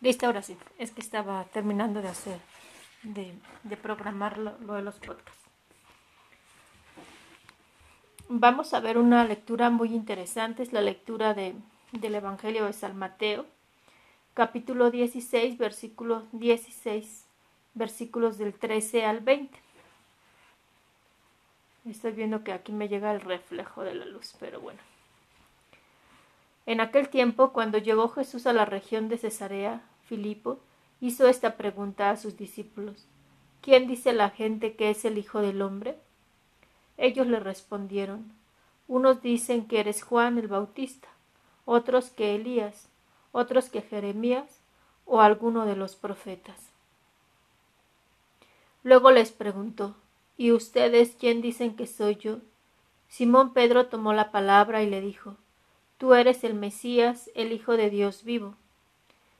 Listo, ahora sí. Es que estaba terminando de hacer, de, de programar lo, de los podcasts. Vamos a ver una lectura muy interesante. Es la lectura de, del Evangelio de San Mateo, capítulo 16, versículos 16, versículos del 13 al 20. Estoy viendo que aquí me llega el reflejo de la luz, pero bueno. En aquel tiempo, cuando llegó Jesús a la región de Cesarea, Filipo hizo esta pregunta a sus discípulos ¿Quién dice la gente que es el Hijo del Hombre? Ellos le respondieron Unos dicen que eres Juan el Bautista, otros que Elías, otros que Jeremías o alguno de los profetas. Luego les preguntó ¿Y ustedes quién dicen que soy yo? Simón Pedro tomó la palabra y le dijo Tú eres el Mesías, el Hijo de Dios vivo.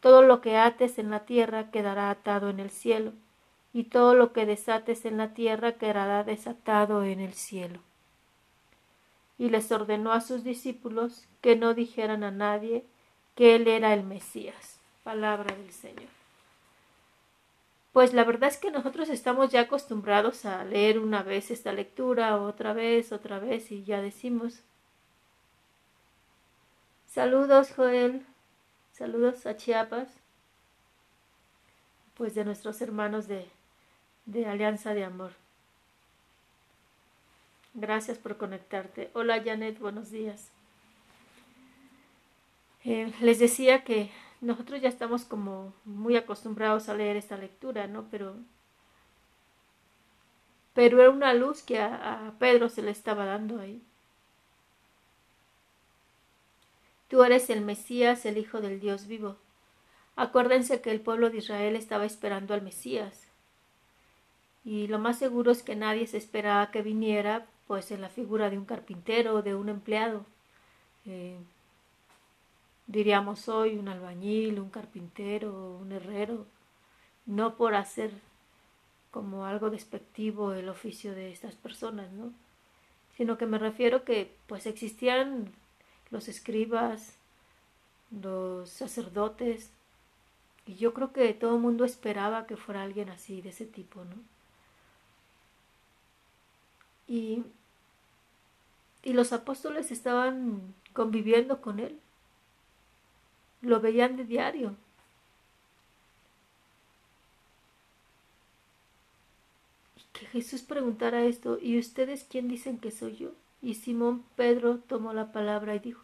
Todo lo que ates en la tierra quedará atado en el cielo, y todo lo que desates en la tierra quedará desatado en el cielo. Y les ordenó a sus discípulos que no dijeran a nadie que él era el Mesías. Palabra del Señor. Pues la verdad es que nosotros estamos ya acostumbrados a leer una vez esta lectura, otra vez, otra vez, y ya decimos, Saludos, Joel. Saludos a Chiapas. Pues de nuestros hermanos de, de Alianza de Amor. Gracias por conectarte. Hola, Janet. Buenos días. Eh, les decía que nosotros ya estamos como muy acostumbrados a leer esta lectura, ¿no? Pero, pero era una luz que a, a Pedro se le estaba dando ahí. Tú eres el Mesías, el Hijo del Dios vivo. Acuérdense que el pueblo de Israel estaba esperando al Mesías. Y lo más seguro es que nadie se esperaba que viniera, pues en la figura de un carpintero o de un empleado. Eh, diríamos hoy un albañil, un carpintero, un herrero, no por hacer como algo despectivo el oficio de estas personas, ¿no? Sino que me refiero que pues existían los escribas, los sacerdotes, y yo creo que todo el mundo esperaba que fuera alguien así, de ese tipo, ¿no? Y, y los apóstoles estaban conviviendo con él, lo veían de diario. Y que Jesús preguntara esto, ¿y ustedes quién dicen que soy yo? Y Simón Pedro tomó la palabra y dijo,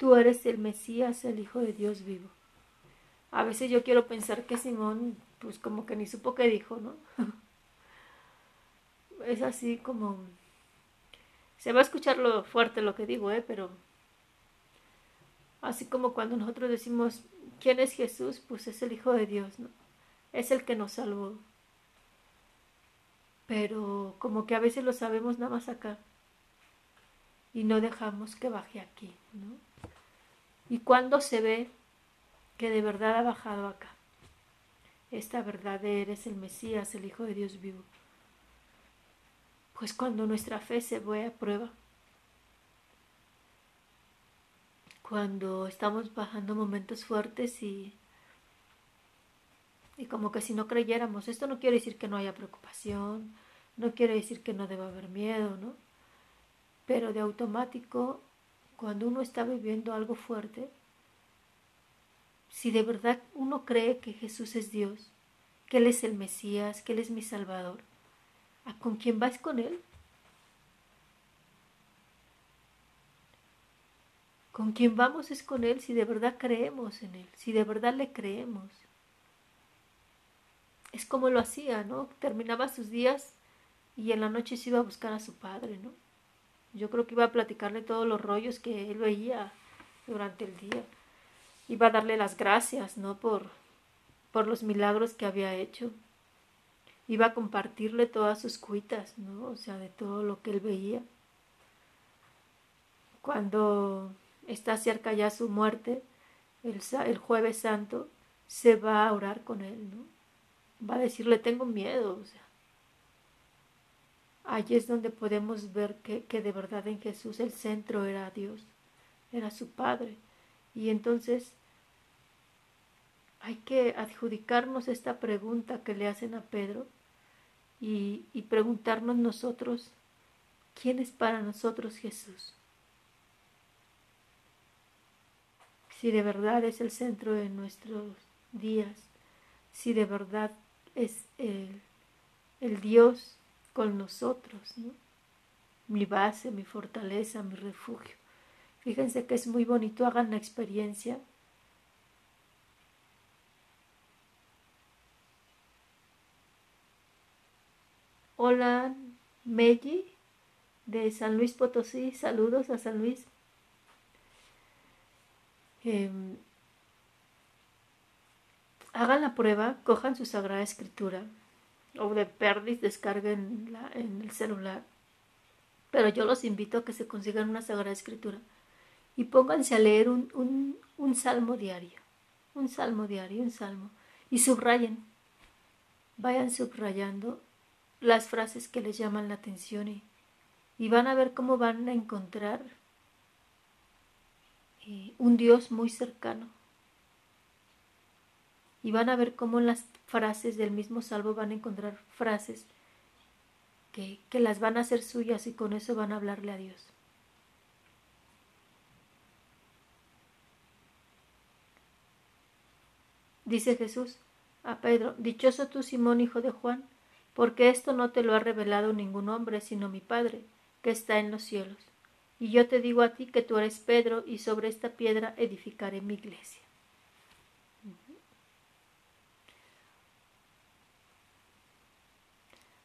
Tú eres el Mesías, el Hijo de Dios vivo. A veces yo quiero pensar que Simón, pues como que ni supo qué dijo, ¿no? es así como... Se va a escuchar lo fuerte lo que digo, ¿eh? Pero así como cuando nosotros decimos, ¿quién es Jesús? Pues es el Hijo de Dios, ¿no? Es el que nos salvó. Pero como que a veces lo sabemos nada más acá y no dejamos que baje aquí, ¿no? ¿Y cuándo se ve que de verdad ha bajado acá? Esta verdad de eres el Mesías, el Hijo de Dios vivo. Pues cuando nuestra fe se ve a prueba, cuando estamos bajando momentos fuertes y, y como que si no creyéramos, esto no quiere decir que no haya preocupación, no quiere decir que no deba haber miedo, ¿no? Pero de automático, cuando uno está viviendo algo fuerte, si de verdad uno cree que Jesús es Dios, que Él es el Mesías, que Él es mi Salvador, ¿a con quién vas con Él? Con quién vamos es con Él si de verdad creemos en Él, si de verdad le creemos. Es como lo hacía, ¿no? Terminaba sus días y en la noche se iba a buscar a su padre, ¿no? Yo creo que iba a platicarle todos los rollos que él veía durante el día. Iba a darle las gracias, ¿no? Por, por los milagros que había hecho. iba a compartirle todas sus cuitas, ¿no? O sea, de todo lo que él veía. Cuando está cerca ya su muerte, el, el jueves santo, se va a orar con él, ¿no? Va a decirle, tengo miedo, o sea. Allí es donde podemos ver que, de verdad en Jesús el centro era Dios, era su Padre. Y entonces hay que adjudicarnos esta pregunta que le hacen a Pedro y, preguntarnos nosotros, ¿quién es para nosotros Jesús? Si de verdad es el centro de nuestros días, si de verdad es el Dios con nosotros, ¿no? mi base, mi fortaleza, mi refugio. Fíjense que es muy bonito, hagan la experiencia Hola, Melli, de San Luis Potosí. Saludos a San Luis. Em, hagan la prueba, cojan su Sagrada Escritura o de perdis descarguen en el celular. Pero yo los invito a que se consigan una Sagrada Escritura y pónganse a leer un, un, un salmo diario. Un salmo diario, un salmo. Y subrayen. Vayan subrayando las frases que les llaman la atención y, van a ver cómo van a encontrar eh, un Dios muy cercano. Y van a ver cómo en las frases del mismo salvo van a encontrar frases que, que las van a hacer suyas y con eso van a hablarle a Dios. Dice Jesús a Pedro, Dichoso tú Simón, hijo de Juan, porque esto no te lo ha revelado ningún hombre, sino mi Padre, que está en los cielos. Y yo te digo a ti que tú eres Pedro, y sobre esta piedra edificaré mi iglesia.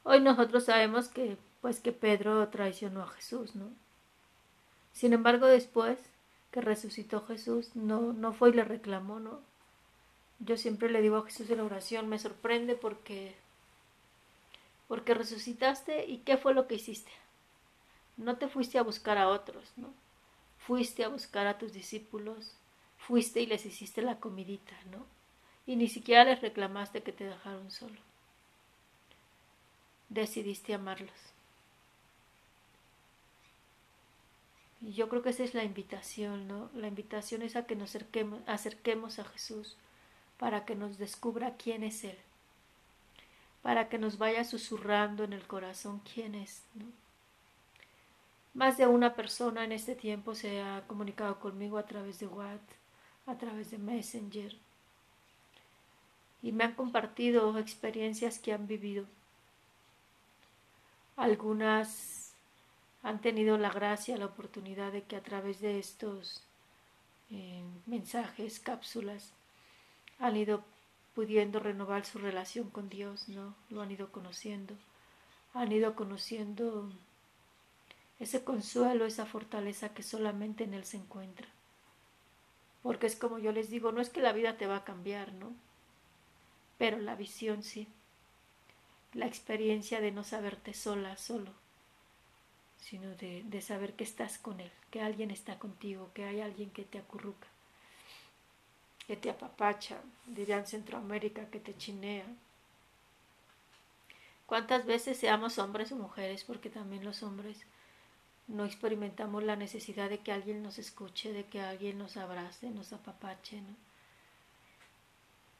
Hoy nosotros sabemos que pues que Pedro traicionó a Jesús, ¿no? Sin embargo, después que resucitó Jesús, no, no fue y le reclamó, ¿no? Yo siempre le digo a Jesús en la oración, me sorprende porque porque resucitaste y qué fue lo que hiciste. No te fuiste a buscar a otros, ¿no? Fuiste a buscar a tus discípulos, fuiste y les hiciste la comidita, ¿no? Y ni siquiera les reclamaste que te dejaron solo. Decidiste amarlos. Y yo creo que esa es la invitación, ¿no? La invitación es a que nos acerquemos, acerquemos a Jesús para que nos descubra quién es Él para que nos vaya susurrando en el corazón quién es. Más de una persona en este tiempo se ha comunicado conmigo a través de WhatsApp, a través de Messenger, y me han compartido experiencias que han vivido. Algunas han tenido la gracia, la oportunidad de que a través de estos eh, mensajes, cápsulas, han ido pudiendo renovar su relación con Dios, ¿no? Lo han ido conociendo, han ido conociendo ese consuelo, esa fortaleza que solamente en Él se encuentra. Porque es como yo les digo, no es que la vida te va a cambiar, ¿no? Pero la visión sí. La experiencia de no saberte sola, solo, sino de, de saber que estás con Él, que alguien está contigo, que hay alguien que te acurruca que te apapacha, dirían Centroamérica, que te chinea. ¿Cuántas veces seamos hombres o mujeres? Porque también los hombres no experimentamos la necesidad de que alguien nos escuche, de que alguien nos abrace, nos apapache.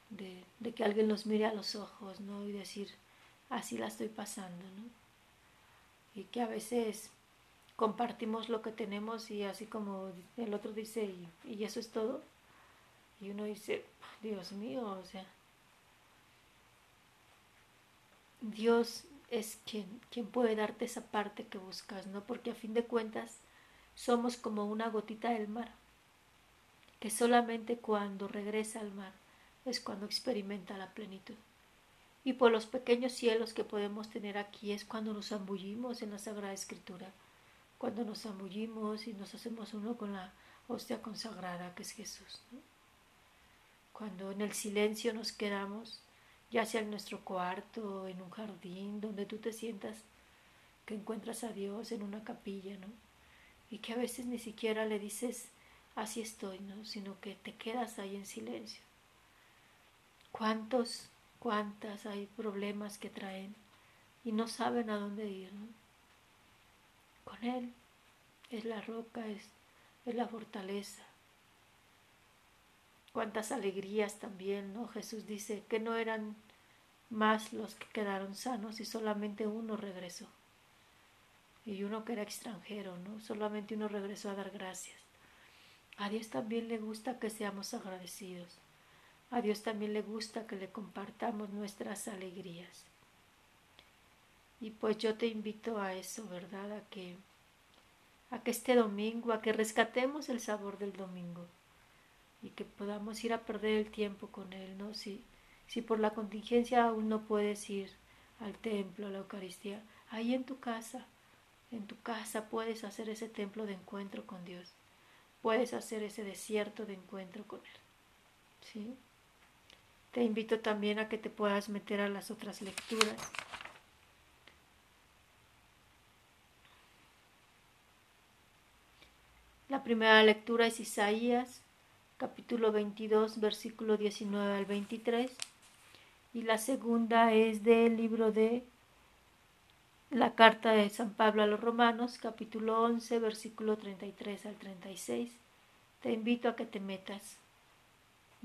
De, de que alguien nos mire a los ojos, ¿no? Y decir, así la estoy pasando, ¿no? Y que a veces compartimos lo que tenemos y así como el otro dice, y, y eso es todo, y uno dice, Dios mío, o sea, Dios es quien, quien puede darte esa parte que buscas, ¿no? Porque a fin de cuentas somos como una gotita del mar, que solamente cuando regresa al mar es cuando experimenta la plenitud. Y por los pequeños cielos que podemos tener aquí es cuando nos zambullimos en la Sagrada Escritura, cuando nos zambullimos y nos hacemos uno con la hostia consagrada que es Jesús. cuando en el silencio nos quedamos ya sea en nuestro cuarto, en un jardín, donde tú te sientas que encuentras a Dios en una capilla, ¿no? Y que a veces ni siquiera le dices, así estoy, ¿no? Sino que te quedas ahí en silencio. ¿Cuántos, cuántas hay problemas que traen y no saben a dónde ir. Con Él es la roca, es, es la fortaleza. Cuántas alegrías también, ¿no? Jesús dice que no eran más los que quedaron sanos y solamente uno regresó y uno que era extranjero, ¿no? Solamente uno regresó a dar gracias. A Dios también le gusta que seamos agradecidos. A Dios también le gusta que le compartamos nuestras alegrías. Y pues yo te invito a eso, ¿verdad? A que a que este domingo, a que rescatemos el sabor del domingo y que podamos ir a perder el tiempo con él, ¿no? Si si por la contingencia aún no puedes ir al templo, a la Eucaristía, ahí en tu casa, en tu casa puedes hacer ese templo de encuentro con Dios. Puedes hacer ese desierto de encuentro con Él. ¿Sí? Te invito también a que te puedas meter a las otras lecturas. La primera lectura es Isaías, capítulo 22, versículo 19 al 23. Y la segunda es del libro de la carta de San Pablo a los Romanos, capítulo 11, versículo 33 al 36. Te invito a que te metas.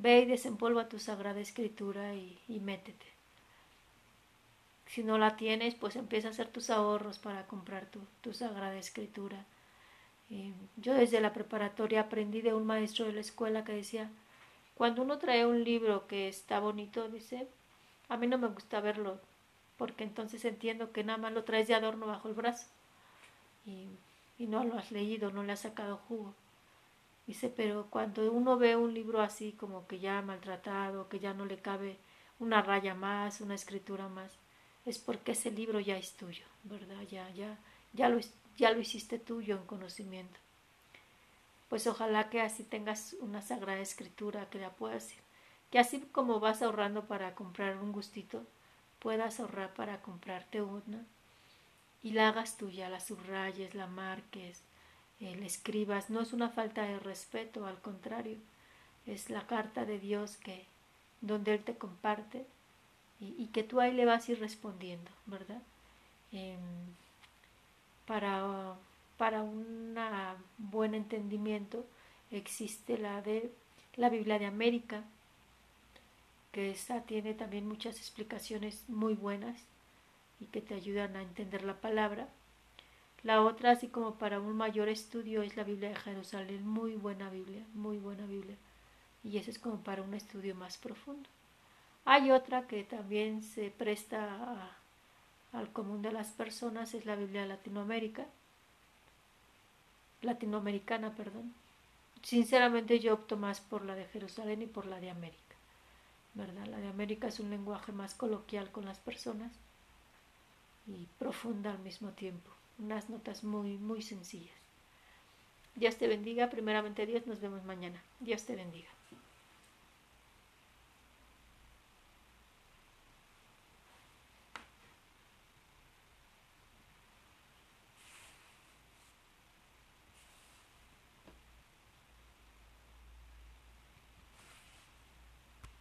Ve y desempolva tu sagrada escritura y, métete. Si no la tienes, pues empieza a hacer tus ahorros para comprar tu, sagrada escritura. yo desde la preparatoria aprendí de un maestro de la escuela que decía, cuando uno trae un libro que está bonito, dice, a mí no me gusta verlo porque entonces entiendo que nada más lo traes de adorno bajo el brazo y, no lo has leído, no le has sacado jugo. Dice, pero cuando uno ve un libro así como que ya maltratado, que ya no le cabe una raya más, una escritura más, es porque ese libro ya es tuyo, ¿verdad? Ya, ya, ya lo, ya lo hiciste tuyo en conocimiento. Pues ojalá que así tengas una sagrada escritura que la puedas, que así como vas ahorrando para comprar un gustito, puedas ahorrar para comprarte una y la hagas tuya, la subrayes, la marques, eh, la escribas. No es una falta de respeto, al contrario, es la carta de Dios que donde Él te comparte y, que tú ahí le vas a ir respondiendo, ¿verdad? Em, para, para un buen entendimiento existe la de la Biblia de América, que esta tiene también muchas explicaciones muy buenas y que te ayudan a entender la palabra. La otra, así como para un mayor estudio, es la Biblia de Jerusalén, muy buena Biblia, muy buena Biblia. Y esa es como para un estudio más profundo. Hay otra que también se presta al común de las personas, es la Biblia Latinoamérica, latinoamericana, perdón. Sinceramente yo opto más por la de Jerusalén y por la de América. ¿verdad? La de América es un lenguaje más coloquial con las personas y profunda al mismo tiempo. Unas notas muy, muy sencillas. Dios te bendiga. Primeramente Dios, nos vemos mañana. Dios te bendiga.